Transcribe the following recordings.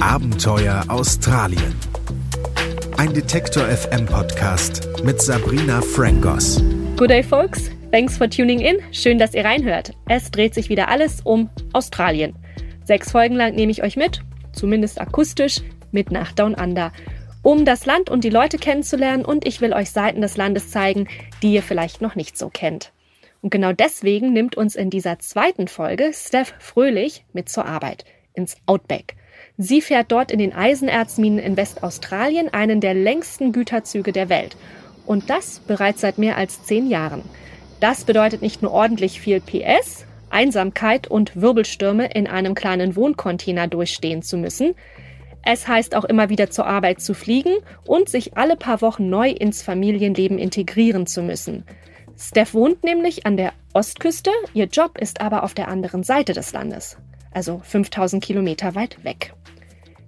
Abenteuer Australien. Ein Detektor FM Podcast mit Sabrina Frankos. Good day, folks. Thanks for tuning in. Schön, dass ihr reinhört. Es dreht sich wieder alles um Australien. Sechs Folgen lang nehme ich euch mit, zumindest akustisch, mit nach Down Under, um das Land und die Leute kennenzulernen und ich will euch Seiten des Landes zeigen, die ihr vielleicht noch nicht so kennt. Und genau deswegen nimmt uns in dieser zweiten Folge Steph Fröhlich mit zur Arbeit ins Outback. Sie fährt dort in den Eisenerzminen in Westaustralien einen der längsten Güterzüge der Welt. Und das bereits seit mehr als zehn Jahren. Das bedeutet nicht nur ordentlich viel PS, Einsamkeit und Wirbelstürme in einem kleinen Wohncontainer durchstehen zu müssen. Es heißt auch immer wieder zur Arbeit zu fliegen und sich alle paar Wochen neu ins Familienleben integrieren zu müssen. Steph wohnt nämlich an der Ostküste, ihr Job ist aber auf der anderen Seite des Landes, also 5000 Kilometer weit weg.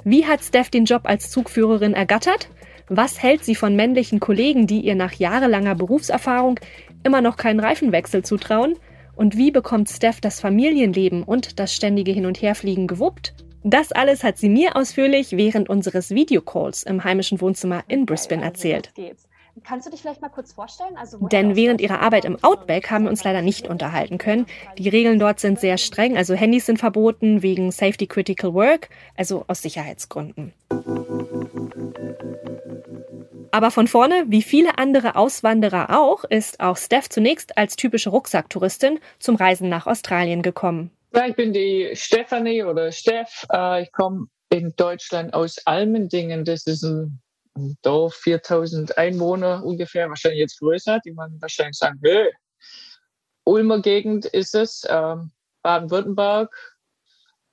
Wie hat Steph den Job als Zugführerin ergattert? Was hält sie von männlichen Kollegen, die ihr nach jahrelanger Berufserfahrung immer noch keinen Reifenwechsel zutrauen? Und wie bekommt Steph das Familienleben und das ständige Hin- und Herfliegen gewuppt? Das alles hat sie mir ausführlich während unseres Videocalls im heimischen Wohnzimmer in Brisbane erzählt. Kannst du dich vielleicht mal kurz vorstellen? Also, Denn während ihrer Arbeit im Outback haben wir uns leider nicht unterhalten können. Die Regeln dort sind sehr streng, also Handys sind verboten wegen Safety Critical Work, also aus Sicherheitsgründen. Aber von vorne, wie viele andere Auswanderer auch, ist auch Steph zunächst als typische Rucksacktouristin zum Reisen nach Australien gekommen. Ja, ich bin die Stefanie oder Steff. Äh, ich komme in Deutschland aus Almendingen. Das ist ein Dorf, 4000 Einwohner ungefähr, wahrscheinlich jetzt größer, die man wahrscheinlich sagen, Hö. Ulmer Gegend ist es, ähm, Baden-Württemberg.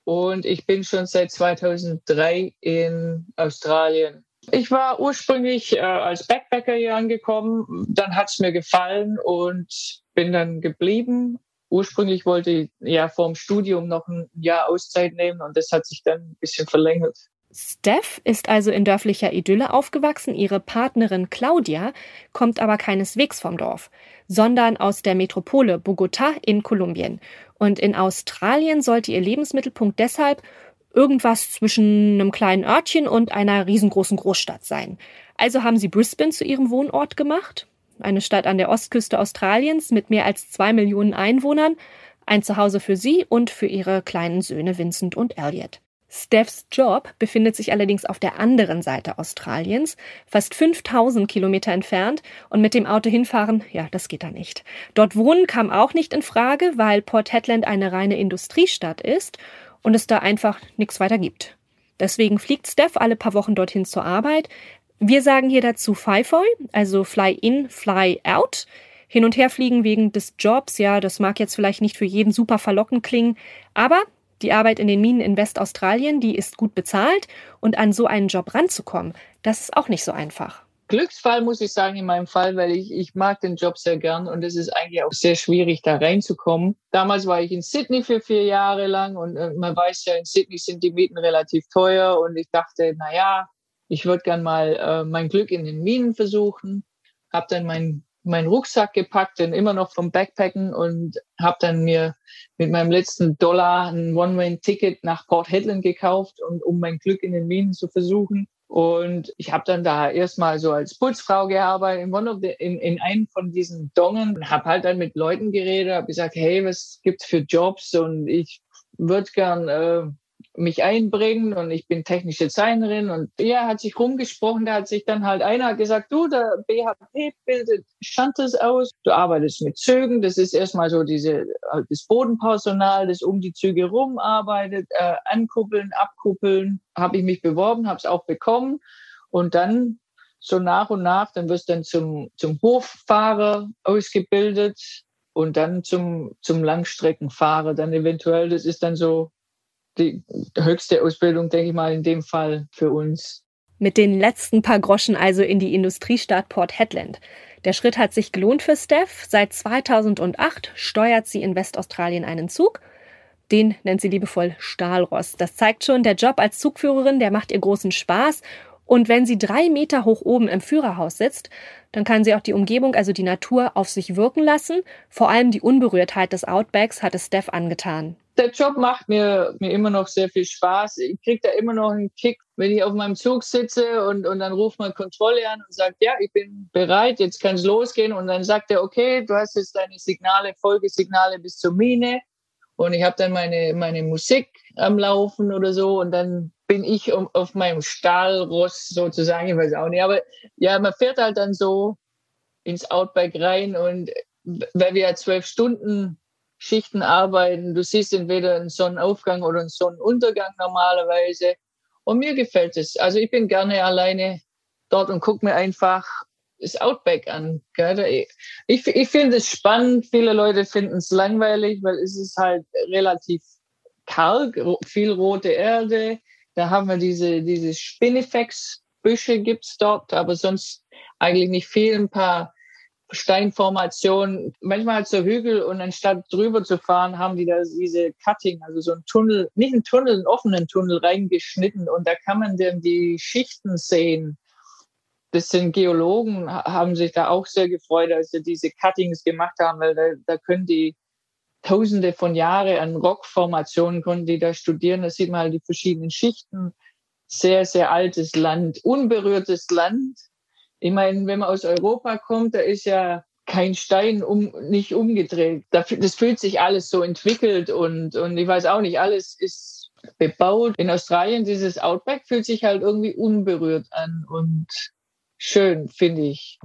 Und ich bin schon seit 2003 in Australien. Ich war ursprünglich äh, als Backpacker hier angekommen, dann hat es mir gefallen und bin dann geblieben. Ursprünglich wollte ich ja vor dem Studium noch ein Jahr Auszeit nehmen und das hat sich dann ein bisschen verlängert. Steph ist also in dörflicher Idylle aufgewachsen. Ihre Partnerin Claudia kommt aber keineswegs vom Dorf, sondern aus der Metropole Bogota in Kolumbien. Und in Australien sollte ihr Lebensmittelpunkt deshalb irgendwas zwischen einem kleinen Örtchen und einer riesengroßen Großstadt sein. Also haben sie Brisbane zu ihrem Wohnort gemacht, eine Stadt an der Ostküste Australiens mit mehr als zwei Millionen Einwohnern, ein Zuhause für sie und für ihre kleinen Söhne Vincent und Elliot. Stephs Job befindet sich allerdings auf der anderen Seite Australiens, fast 5000 Kilometer entfernt und mit dem Auto hinfahren, ja, das geht da nicht. Dort wohnen kam auch nicht in Frage, weil Port Hedland eine reine Industriestadt ist und es da einfach nichts weiter gibt. Deswegen fliegt Steph alle paar Wochen dorthin zur Arbeit. Wir sagen hier dazu FIFOI, also Fly In, Fly Out. Hin und her fliegen wegen des Jobs, ja, das mag jetzt vielleicht nicht für jeden super verlockend klingen, aber die Arbeit in den Minen in Westaustralien, die ist gut bezahlt und an so einen Job ranzukommen, das ist auch nicht so einfach. Glücksfall muss ich sagen in meinem Fall, weil ich, ich mag den Job sehr gern und es ist eigentlich auch sehr schwierig, da reinzukommen. Damals war ich in Sydney für vier Jahre lang und äh, man weiß ja, in Sydney sind die Mieten relativ teuer und ich dachte, na ja, ich würde gern mal äh, mein Glück in den Minen versuchen. Hab dann mein meinen Rucksack gepackt, den immer noch vom Backpacken und habe dann mir mit meinem letzten Dollar ein One-Way-Ticket nach Port Hedland gekauft, und, um mein Glück in den Minen zu versuchen. Und ich habe dann da erstmal so als Putzfrau gearbeitet in, one of the, in, in einem von diesen Dongen und habe halt dann mit Leuten geredet, habe gesagt, hey, was gibt's für Jobs? Und ich würde gern äh, mich einbringen und ich bin technische Designerin und ja, hat sich rumgesprochen, da hat sich dann halt einer gesagt, du, der BHP bildet Shunters aus, du arbeitest mit Zügen, das ist erstmal so diese, halt das Bodenpersonal, das um die Züge rum arbeitet, äh, ankuppeln, abkuppeln, habe ich mich beworben, habe es auch bekommen und dann so nach und nach, dann wirst du dann zum, zum Hoffahrer ausgebildet und dann zum, zum Langstreckenfahrer dann eventuell, das ist dann so die höchste Ausbildung, denke ich mal, in dem Fall für uns. Mit den letzten paar Groschen also in die Industriestadt Port Hedland. Der Schritt hat sich gelohnt für Steph. Seit 2008 steuert sie in Westaustralien einen Zug. Den nennt sie liebevoll Stahlrost. Das zeigt schon, der Job als Zugführerin, der macht ihr großen Spaß. Und wenn sie drei Meter hoch oben im Führerhaus sitzt, dann kann sie auch die Umgebung, also die Natur, auf sich wirken lassen. Vor allem die Unberührtheit des Outbacks hat es Steph angetan. Der Job macht mir, mir immer noch sehr viel Spaß. Ich kriege da immer noch einen Kick, wenn ich auf meinem Zug sitze und, und dann ruft man Kontrolle an und sagt, ja, ich bin bereit, jetzt kann es losgehen. Und dann sagt er, okay, du hast jetzt deine Signale, Folgesignale bis zur Mine. Und ich habe dann meine, meine Musik am Laufen oder so. Und dann bin ich um, auf meinem Stahlross sozusagen, ich weiß auch nicht. Aber ja, man fährt halt dann so ins Outback rein und weil wir ja zwölf Stunden Schichten arbeiten, du siehst entweder einen Sonnenaufgang oder einen Sonnenuntergang normalerweise. Und mir gefällt es. Also ich bin gerne alleine dort und gucke mir einfach das Outback an. Ich, ich finde es spannend. Viele Leute finden es langweilig, weil es ist halt relativ karg, viel rote Erde. Da haben wir diese, diese Spinifex-Büsche gibt's dort, aber sonst eigentlich nicht viel. Ein paar Steinformationen, manchmal halt so Hügel und anstatt drüber zu fahren, haben die da diese Cutting, also so ein Tunnel, nicht ein Tunnel, einen offenen Tunnel reingeschnitten und da kann man dann die Schichten sehen das sind Geologen, haben sich da auch sehr gefreut, als sie diese Cuttings gemacht haben, weil da, da können die Tausende von Jahren an Rockformationen konnten die da studieren. Da sieht man halt die verschiedenen Schichten. Sehr, sehr altes Land, unberührtes Land. Ich meine, wenn man aus Europa kommt, da ist ja kein Stein um, nicht umgedreht. Das fühlt sich alles so entwickelt und, und ich weiß auch nicht, alles ist bebaut. In Australien, dieses Outback fühlt sich halt irgendwie unberührt an und schön, finde ich.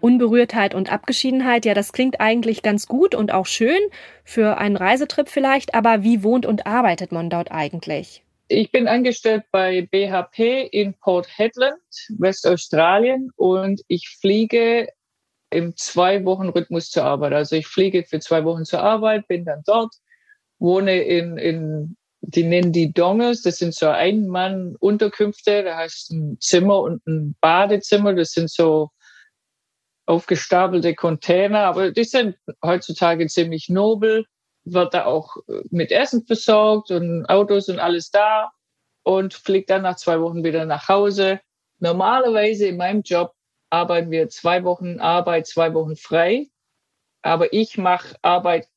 Unberührtheit und Abgeschiedenheit, ja, das klingt eigentlich ganz gut und auch schön für einen Reisetrip vielleicht, aber wie wohnt und arbeitet man dort eigentlich? Ich bin angestellt bei BHP in Port Hedland, Westaustralien und ich fliege im Zwei-Wochen-Rhythmus zur Arbeit. Also ich fliege für zwei Wochen zur Arbeit, bin dann dort, wohne in, in die nennen die Dongers, das sind so Ein-Mann-Unterkünfte, da du ein Zimmer und ein Badezimmer, das sind so aufgestapelte Container, aber die sind heutzutage ziemlich nobel, wird da auch mit Essen versorgt und Autos und alles da und fliegt dann nach zwei Wochen wieder nach Hause. Normalerweise in meinem Job arbeiten wir zwei Wochen Arbeit, zwei Wochen frei, aber ich mache Arbeit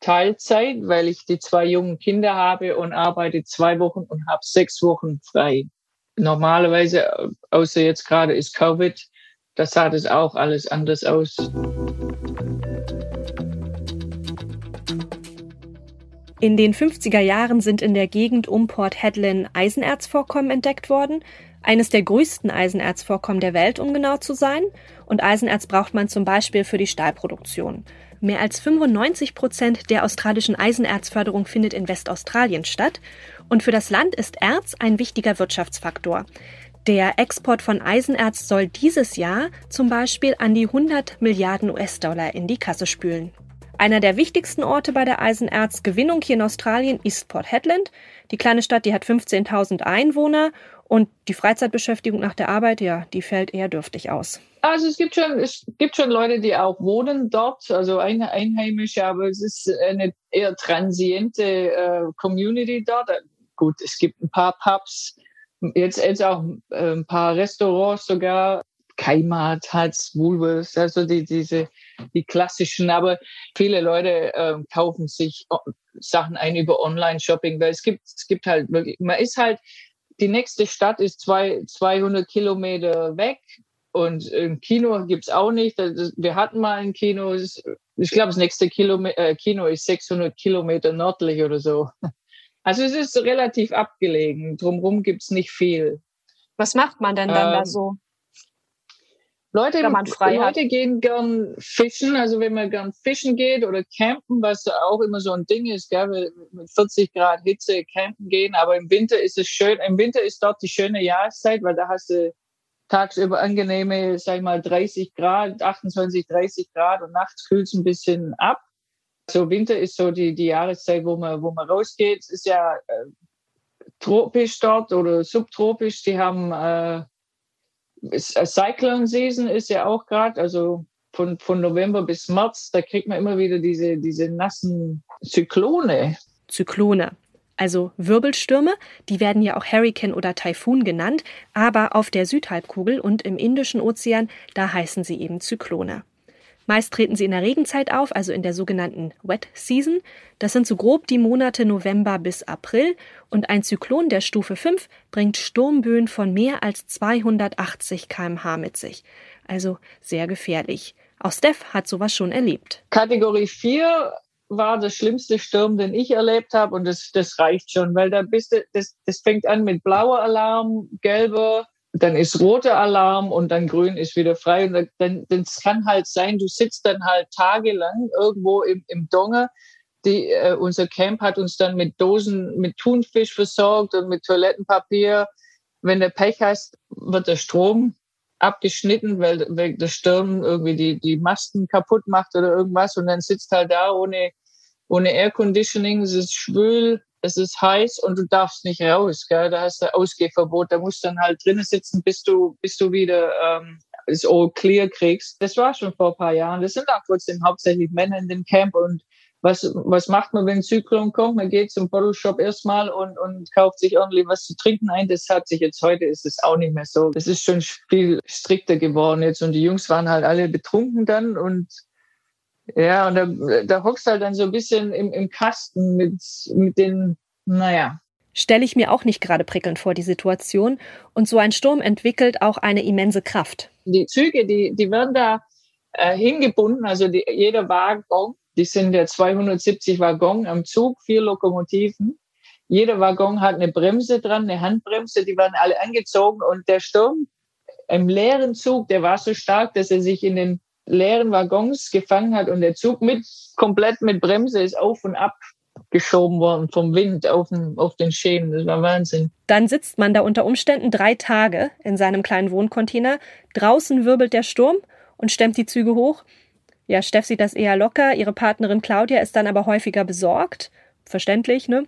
Teilzeit, weil ich die zwei jungen Kinder habe und arbeite zwei Wochen und habe sechs Wochen frei. Normalerweise, außer jetzt gerade ist Covid, da sah das auch alles anders aus. In den 50er Jahren sind in der Gegend um Port Hedland Eisenerzvorkommen entdeckt worden, eines der größten Eisenerzvorkommen der Welt, um genau zu sein. Und Eisenerz braucht man zum Beispiel für die Stahlproduktion. Mehr als 95 Prozent der australischen Eisenerzförderung findet in Westaustralien statt. Und für das Land ist Erz ein wichtiger Wirtschaftsfaktor. Der Export von Eisenerz soll dieses Jahr zum Beispiel an die 100 Milliarden US-Dollar in die Kasse spülen. Einer der wichtigsten Orte bei der Eisenerzgewinnung hier in Australien ist Port Hedland. Die kleine Stadt, die hat 15.000 Einwohner und die Freizeitbeschäftigung nach der Arbeit, ja, die fällt eher dürftig aus. Also es gibt schon, es gibt schon Leute, die auch wohnen dort, also Einheimische, aber es ist eine eher transiente äh, Community dort. Gut, es gibt ein paar Pubs, jetzt, jetzt auch äh, ein paar Restaurants sogar, Keimat, Hats, Woolworths, also die, diese, die klassischen, aber viele Leute äh, kaufen sich Sachen ein über Online-Shopping, weil es gibt, es gibt halt wirklich, man ist halt, die nächste Stadt ist zwei, 200 Kilometer weg und ein Kino gibt's auch nicht. Wir hatten mal ein Kino, ich glaube, das nächste äh, Kino ist 600 Kilometer nördlich oder so. Also es ist relativ abgelegen. Drumherum gibt's nicht viel. Was macht man denn dann ähm, da so? Leute, Leute gehen gern fischen, also wenn man gern fischen geht oder campen, was auch immer so ein Ding ist, gell, mit 40 Grad Hitze campen gehen, aber im Winter ist es schön, im Winter ist dort die schöne Jahreszeit, weil da hast du tagsüber angenehme, sag ich mal, 30 Grad, 28, 30 Grad und nachts kühlt es ein bisschen ab. So Winter ist so die, die Jahreszeit, wo man, wo man rausgeht. Es ist ja äh, tropisch dort oder subtropisch. Die haben äh, Cyclone Season ist ja auch gerade, also von, von November bis März, da kriegt man immer wieder diese, diese nassen Zyklone. Zyklone. also Wirbelstürme, die werden ja auch Hurricane oder Taifun genannt, aber auf der Südhalbkugel und im Indischen Ozean, da heißen sie eben Zyklone. Meist treten sie in der Regenzeit auf, also in der sogenannten Wet Season. Das sind so grob die Monate November bis April. Und ein Zyklon der Stufe 5 bringt Sturmböen von mehr als 280 kmh mit sich. Also sehr gefährlich. Auch Steph hat sowas schon erlebt. Kategorie 4 war der schlimmste Sturm, den ich erlebt habe. Und das, das reicht schon, weil da bist du, das, das fängt an mit blauer Alarm, gelber, dann ist roter Alarm und dann grün ist wieder frei. Und dann, dann kann halt sein, du sitzt dann halt tagelang irgendwo im, im Donge. Die, äh, unser Camp hat uns dann mit Dosen mit Thunfisch versorgt und mit Toilettenpapier. Wenn du Pech hast, wird der Strom abgeschnitten, weil, weil der Sturm irgendwie die, die Masten kaputt macht oder irgendwas. Und dann sitzt halt da ohne, ohne Air Conditioning, es ist schwül, es ist heiß und du darfst nicht raus. Gell? Da hast du Ausgehverbot. Da musst du dann halt drinnen sitzen, bis du, bis du wieder ähm, das All Clear kriegst. Das war schon vor ein paar Jahren. Das sind auch trotzdem hauptsächlich Männer in dem Camp. Und was, was macht man, wenn Zyklon kommt? Man geht zum Bottle Shop erstmal und, und kauft sich ordentlich was zu trinken ein. Das hat sich jetzt heute, ist es auch nicht mehr so. Das ist schon viel strikter geworden jetzt. Und die Jungs waren halt alle betrunken dann und ja, und da, da hockst halt dann so ein bisschen im, im Kasten mit, mit den, naja. Stelle ich mir auch nicht gerade prickelnd vor, die Situation. Und so ein Sturm entwickelt auch eine immense Kraft. Die Züge, die, die werden da äh, hingebunden, also die, jeder Waggon, die sind ja 270 Waggon am Zug, vier Lokomotiven. Jeder Waggon hat eine Bremse dran, eine Handbremse, die werden alle angezogen und der Sturm im leeren Zug, der war so stark, dass er sich in den leeren Waggons gefangen hat und der Zug mit komplett mit Bremse ist auf und ab geschoben worden vom Wind auf den, auf den Schäden. Das war Wahnsinn. Dann sitzt man da unter Umständen drei Tage in seinem kleinen Wohncontainer. Draußen wirbelt der Sturm und stemmt die Züge hoch. Ja, Steff sieht das eher locker. Ihre Partnerin Claudia ist dann aber häufiger besorgt. Verständlich, ne?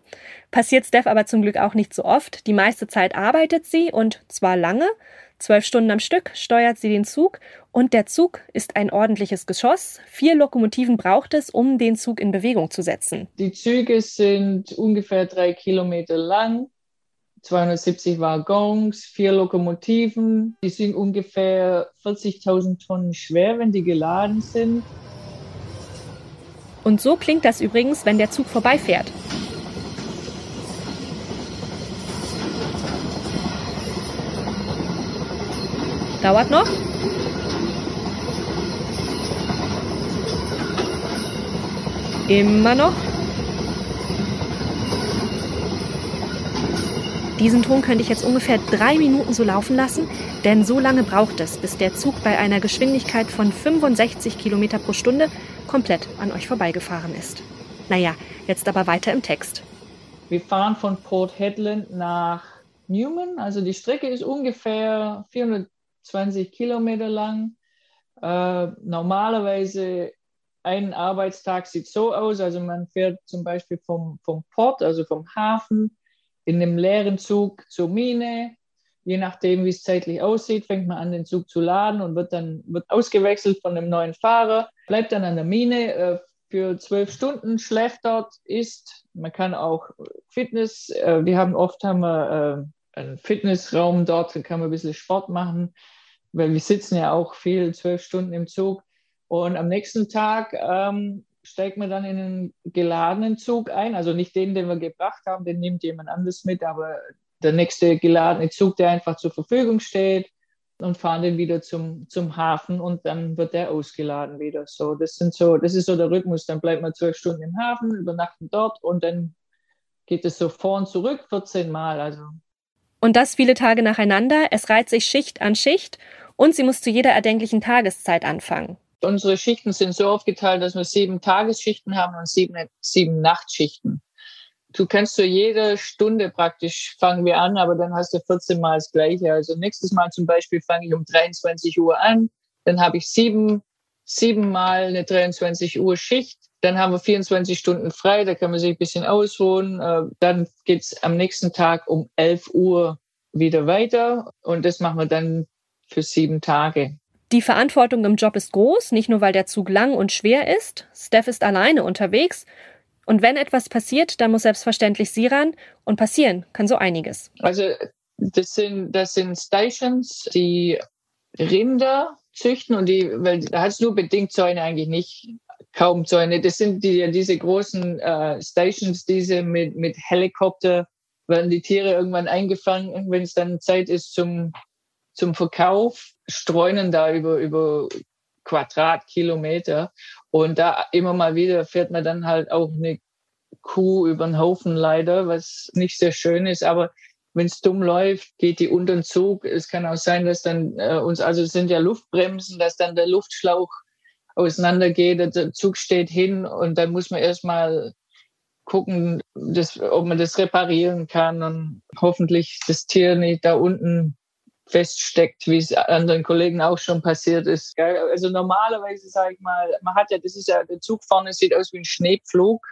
Passiert Steph aber zum Glück auch nicht so oft. Die meiste Zeit arbeitet sie und zwar lange. Zwölf Stunden am Stück steuert sie den Zug und der Zug ist ein ordentliches Geschoss. Vier Lokomotiven braucht es, um den Zug in Bewegung zu setzen. Die Züge sind ungefähr drei Kilometer lang, 270 Waggons, vier Lokomotiven. Die sind ungefähr 40.000 Tonnen schwer, wenn die geladen sind. Und so klingt das übrigens, wenn der Zug vorbeifährt. Dauert noch. Immer noch. Diesen Ton könnte ich jetzt ungefähr drei Minuten so laufen lassen, denn so lange braucht es, bis der Zug bei einer Geschwindigkeit von 65 Kilometer pro Stunde komplett an euch vorbeigefahren ist. Naja, jetzt aber weiter im Text. Wir fahren von Port Hedland nach Newman. Also die Strecke ist ungefähr 400 20 Kilometer lang. Äh, normalerweise ein Arbeitstag sieht so aus, also man fährt zum Beispiel vom, vom Port, also vom Hafen, in einem leeren Zug zur Mine. Je nachdem, wie es zeitlich aussieht, fängt man an, den Zug zu laden und wird dann wird ausgewechselt von einem neuen Fahrer, bleibt dann an der Mine äh, für zwölf Stunden, schläft dort, isst. Man kann auch Fitness, äh, wir haben oft haben wir äh, einen Fitnessraum dort, da kann man ein bisschen Sport machen weil wir sitzen ja auch viel, zwölf Stunden im Zug. Und am nächsten Tag ähm, steigt man dann in einen geladenen Zug ein. Also nicht den, den wir gebracht haben, den nimmt jemand anderes mit, aber der nächste geladene Zug, der einfach zur Verfügung steht und fahren den wieder zum, zum Hafen und dann wird der ausgeladen wieder. So, das sind so, das ist so der Rhythmus. Dann bleibt man zwölf Stunden im Hafen, übernachten dort und dann geht es so vor und zurück 14 Mal. Also. Und das viele Tage nacheinander. Es reiht sich Schicht an Schicht und sie muss zu jeder erdenklichen Tageszeit anfangen. Unsere Schichten sind so aufgeteilt, dass wir sieben Tagesschichten haben und sieben, sieben Nachtschichten. Du kannst zu jeder Stunde praktisch fangen wir an, aber dann hast du 14 Mal das Gleiche. Also nächstes Mal zum Beispiel fange ich um 23 Uhr an, dann habe ich sieben, sieben Mal eine 23 Uhr Schicht, dann haben wir 24 Stunden frei, da kann man sich ein bisschen ausruhen. Äh, dann geht's am nächsten Tag um 11 Uhr wieder weiter und das machen wir dann für sieben Tage. Die Verantwortung im Job ist groß, nicht nur weil der Zug lang und schwer ist. Steph ist alleine unterwegs. Und wenn etwas passiert, dann muss selbstverständlich sie ran und passieren kann so einiges. Also das sind, das sind Stations, die Rinder züchten und die, weil da es nur bedingt Zäune eigentlich nicht, kaum Zäune. Das sind die, diese großen äh, Stations, diese mit, mit Helikopter werden die Tiere irgendwann eingefangen, wenn es dann Zeit ist zum, zum Verkauf, streunen da über, über Quadratkilometer. Und da immer mal wieder fährt man dann halt auch eine Kuh über den Haufen leider, was nicht sehr schön ist. Aber wenn es dumm läuft, geht die unter den Zug. Es kann auch sein, dass dann äh, uns, also es sind ja Luftbremsen, dass dann der Luftschlauch auseinandergeht, der Zug steht hin und dann muss man erstmal gucken, dass, ob man das reparieren kann und hoffentlich das Tier nicht da unten feststeckt, wie es anderen Kollegen auch schon passiert ist. Also normalerweise sage ich mal, man hat ja, das ist ja, der Zug vorne sieht aus wie ein Schneepflug.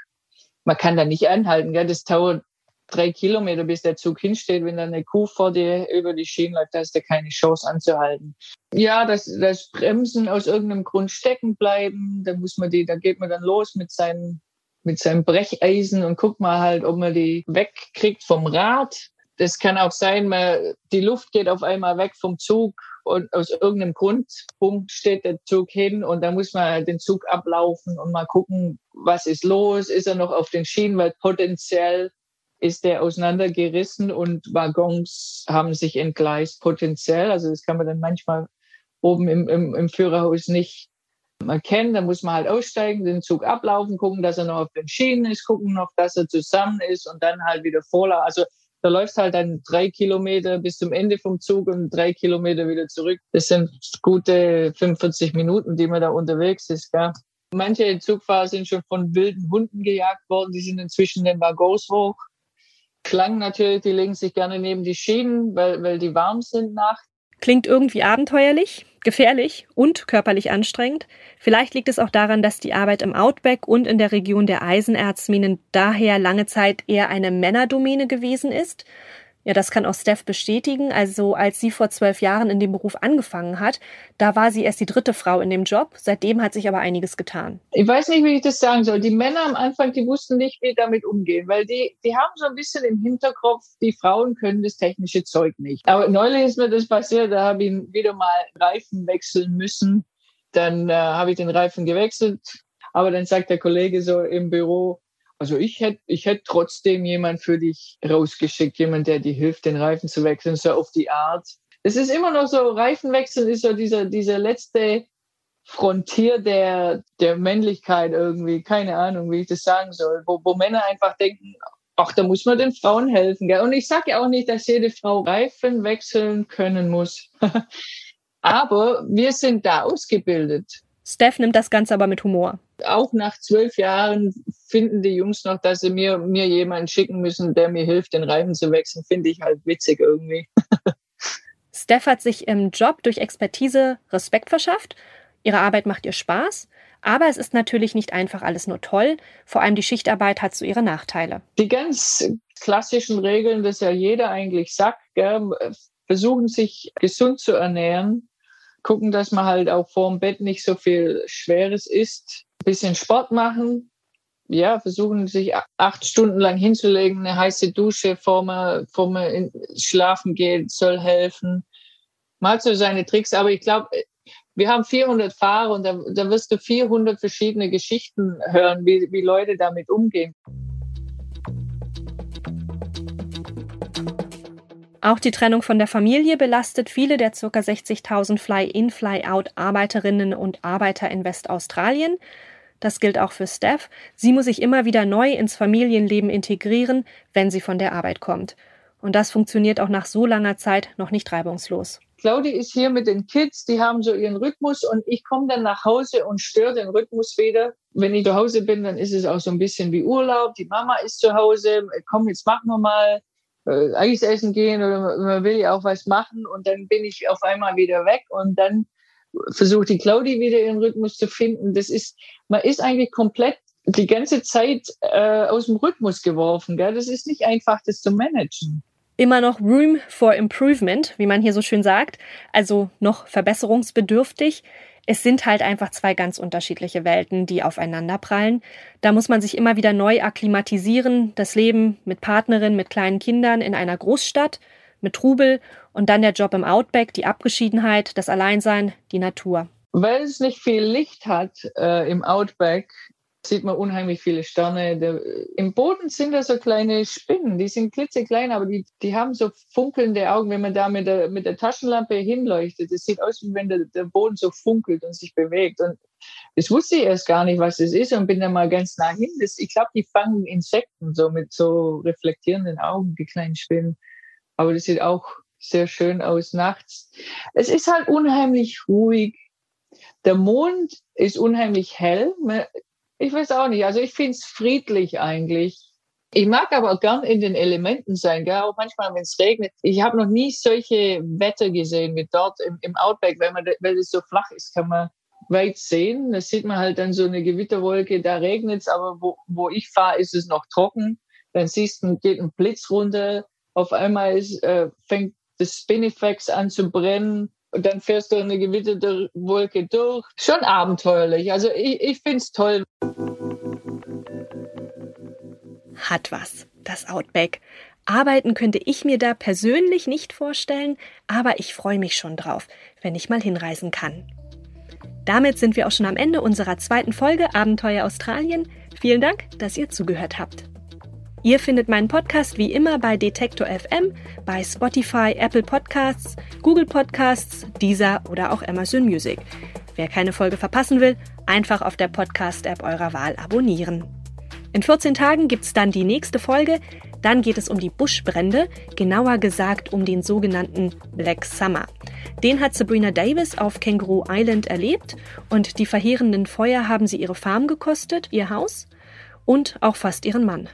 Man kann da nicht anhalten, gell? das dauert drei Kilometer, bis der Zug hinsteht. Wenn da eine Kuh vor dir über die Schienen läuft, da hast du keine Chance anzuhalten. Ja, das, das Bremsen aus irgendeinem Grund stecken bleiben, da muss man die, da geht man dann los mit seinem, mit seinem Brecheisen und guckt mal halt, ob man die wegkriegt vom Rad. Das kann auch sein, man, die Luft geht auf einmal weg vom Zug und aus irgendeinem Grund bumm, steht der Zug hin und da muss man den Zug ablaufen und mal gucken, was ist los, ist er noch auf den Schienen, weil potenziell ist der auseinandergerissen und Waggons haben sich entgleist potenziell. Also das kann man dann manchmal oben im, im, im Führerhaus nicht erkennen. Da muss man halt aussteigen, den Zug ablaufen, gucken, dass er noch auf den Schienen ist, gucken noch, dass er zusammen ist und dann halt wieder vorlaufen. Also da läuft halt dann drei Kilometer bis zum Ende vom Zug und drei Kilometer wieder zurück. Das sind gute 45 Minuten, die man da unterwegs ist. Gell? Manche Zugfahrer sind schon von wilden Hunden gejagt worden. Die sind inzwischen den Waggons hoch. Klang natürlich, die legen sich gerne neben die Schienen, weil, weil die warm sind nachts. Klingt irgendwie abenteuerlich, gefährlich und körperlich anstrengend. Vielleicht liegt es auch daran, dass die Arbeit im Outback und in der Region der Eisenerzminen daher lange Zeit eher eine Männerdomäne gewesen ist. Ja, das kann auch Steph bestätigen. Also als sie vor zwölf Jahren in dem Beruf angefangen hat, da war sie erst die dritte Frau in dem Job. Seitdem hat sich aber einiges getan. Ich weiß nicht, wie ich das sagen soll. Die Männer am Anfang, die wussten nicht, wie damit umgehen, weil die, die haben so ein bisschen im Hinterkopf, die Frauen können das technische Zeug nicht. Aber neulich ist mir das passiert, da habe ich wieder mal Reifen wechseln müssen. Dann äh, habe ich den Reifen gewechselt. Aber dann sagt der Kollege so im Büro, also ich hätte ich hätte trotzdem jemand für dich rausgeschickt, jemand, der dir hilft, den Reifen zu wechseln, so auf die Art. Es ist immer noch so, Reifenwechsel ist so dieser, dieser letzte Frontier der, der Männlichkeit irgendwie, keine Ahnung, wie ich das sagen soll, wo, wo Männer einfach denken, ach, da muss man den Frauen helfen. Gell? Und ich sage ja auch nicht, dass jede Frau Reifen wechseln können muss. Aber wir sind da ausgebildet. Steph nimmt das Ganze aber mit Humor. Auch nach zwölf Jahren finden die Jungs noch, dass sie mir, mir jemanden schicken müssen, der mir hilft, den Reifen zu wechseln. Finde ich halt witzig irgendwie. Steph hat sich im Job durch Expertise Respekt verschafft. Ihre Arbeit macht ihr Spaß. Aber es ist natürlich nicht einfach alles nur toll. Vor allem die Schichtarbeit hat so ihre Nachteile. Die ganz klassischen Regeln, das ja jeder eigentlich sagt, gell, versuchen sich gesund zu ernähren, gucken, dass man halt auch vorm Bett nicht so viel Schweres isst, bisschen Sport machen, ja, versuchen sich acht Stunden lang hinzulegen, eine heiße Dusche, bevor man, bevor man schlafen geht, soll helfen. Mal so seine Tricks, aber ich glaube, wir haben 400 Fahrer und da, da wirst du 400 verschiedene Geschichten hören, wie, wie Leute damit umgehen. Auch die Trennung von der Familie belastet viele der ca. 60.000 Fly-in, Fly-out Arbeiterinnen und Arbeiter in Westaustralien. Das gilt auch für Steph. Sie muss sich immer wieder neu ins Familienleben integrieren, wenn sie von der Arbeit kommt. Und das funktioniert auch nach so langer Zeit noch nicht reibungslos. Claudi ist hier mit den Kids, die haben so ihren Rhythmus und ich komme dann nach Hause und störe den Rhythmus wieder. Wenn ich zu Hause bin, dann ist es auch so ein bisschen wie Urlaub. Die Mama ist zu Hause, komm, jetzt machen wir mal äh, Eis essen gehen oder man will ja auch was machen und dann bin ich auf einmal wieder weg und dann versucht die Claudi wieder ihren Rhythmus zu finden. Das ist, man ist eigentlich komplett die ganze Zeit äh, aus dem Rhythmus geworfen. Gell? Das ist nicht einfach, das zu managen. Immer noch Room for Improvement, wie man hier so schön sagt, also noch verbesserungsbedürftig. Es sind halt einfach zwei ganz unterschiedliche Welten, die aufeinander prallen. Da muss man sich immer wieder neu akklimatisieren. Das Leben mit Partnerin, mit kleinen Kindern in einer Großstadt, mit Trubel und dann der Job im Outback, die Abgeschiedenheit, das Alleinsein, die Natur. Weil es nicht viel Licht hat äh, im Outback, sieht man unheimlich viele Sterne. Der, Im Boden sind da so kleine Spinnen, die sind klitzeklein, aber die, die haben so funkelnde Augen, wenn man da mit der, mit der Taschenlampe hinleuchtet. Es sieht aus, wie wenn der, der Boden so funkelt und sich bewegt. Und das wusste ich erst gar nicht, was das ist und bin da mal ganz nah hin. Das, ich glaube, die fangen Insekten so mit so reflektierenden Augen, die kleinen Spinnen. Aber das sieht auch sehr schön aus nachts. Es ist halt unheimlich ruhig. Der Mond ist unheimlich hell. Ich weiß auch nicht. Also ich finde es friedlich eigentlich. Ich mag aber auch gern in den Elementen sein, gell? auch manchmal, wenn es regnet. Ich habe noch nie solche Wetter gesehen wie dort im, im Outback, weil, man, weil es so flach ist, kann man weit sehen. Da sieht man halt dann so eine Gewitterwolke, da regnet es, aber wo, wo ich fahre, ist es noch trocken. Dann siehst du, geht ein Blitz runter. Auf einmal ist, äh, fängt das Spinifex an zu brennen und dann fährst du eine gewitterte Wolke durch. Schon abenteuerlich. Also ich, ich finde es toll. Hat was, das Outback. Arbeiten könnte ich mir da persönlich nicht vorstellen, aber ich freue mich schon drauf, wenn ich mal hinreisen kann. Damit sind wir auch schon am Ende unserer zweiten Folge Abenteuer Australien. Vielen Dank, dass ihr zugehört habt. Ihr findet meinen Podcast wie immer bei Detektor FM, bei Spotify, Apple Podcasts, Google Podcasts, Deezer oder auch Amazon Music. Wer keine Folge verpassen will, einfach auf der Podcast-App eurer Wahl abonnieren. In 14 Tagen gibt's dann die nächste Folge. Dann geht es um die Buschbrände, genauer gesagt um den sogenannten Black Summer. Den hat Sabrina Davis auf Kangaroo Island erlebt und die verheerenden Feuer haben sie ihre Farm gekostet, ihr Haus und auch fast ihren Mann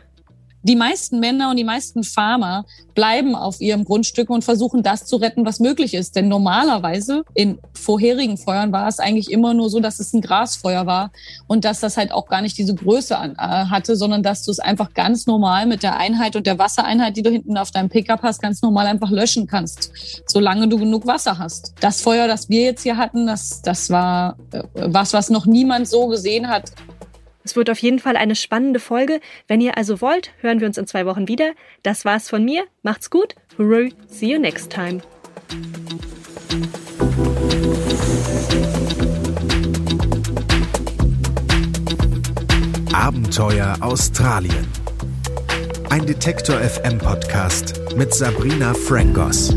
die meisten Männer und die meisten Farmer bleiben auf ihrem Grundstück und versuchen das zu retten, was möglich ist. Denn normalerweise in vorherigen Feuern war es eigentlich immer nur so, dass es ein Grasfeuer war und dass das halt auch gar nicht diese Größe an, äh, hatte, sondern dass du es einfach ganz normal mit der Einheit und der Wassereinheit, die du hinten auf deinem Pickup hast, ganz normal einfach löschen kannst, solange du genug Wasser hast. Das Feuer, das wir jetzt hier hatten, das, das war äh, was, was noch niemand so gesehen hat es wird auf jeden Fall eine spannende Folge. Wenn ihr also wollt, hören wir uns in zwei Wochen wieder. Das war's von mir. Macht's gut. Hooray. See you next time. Abenteuer Australien. Ein Detektor FM Podcast mit Sabrina Frangos.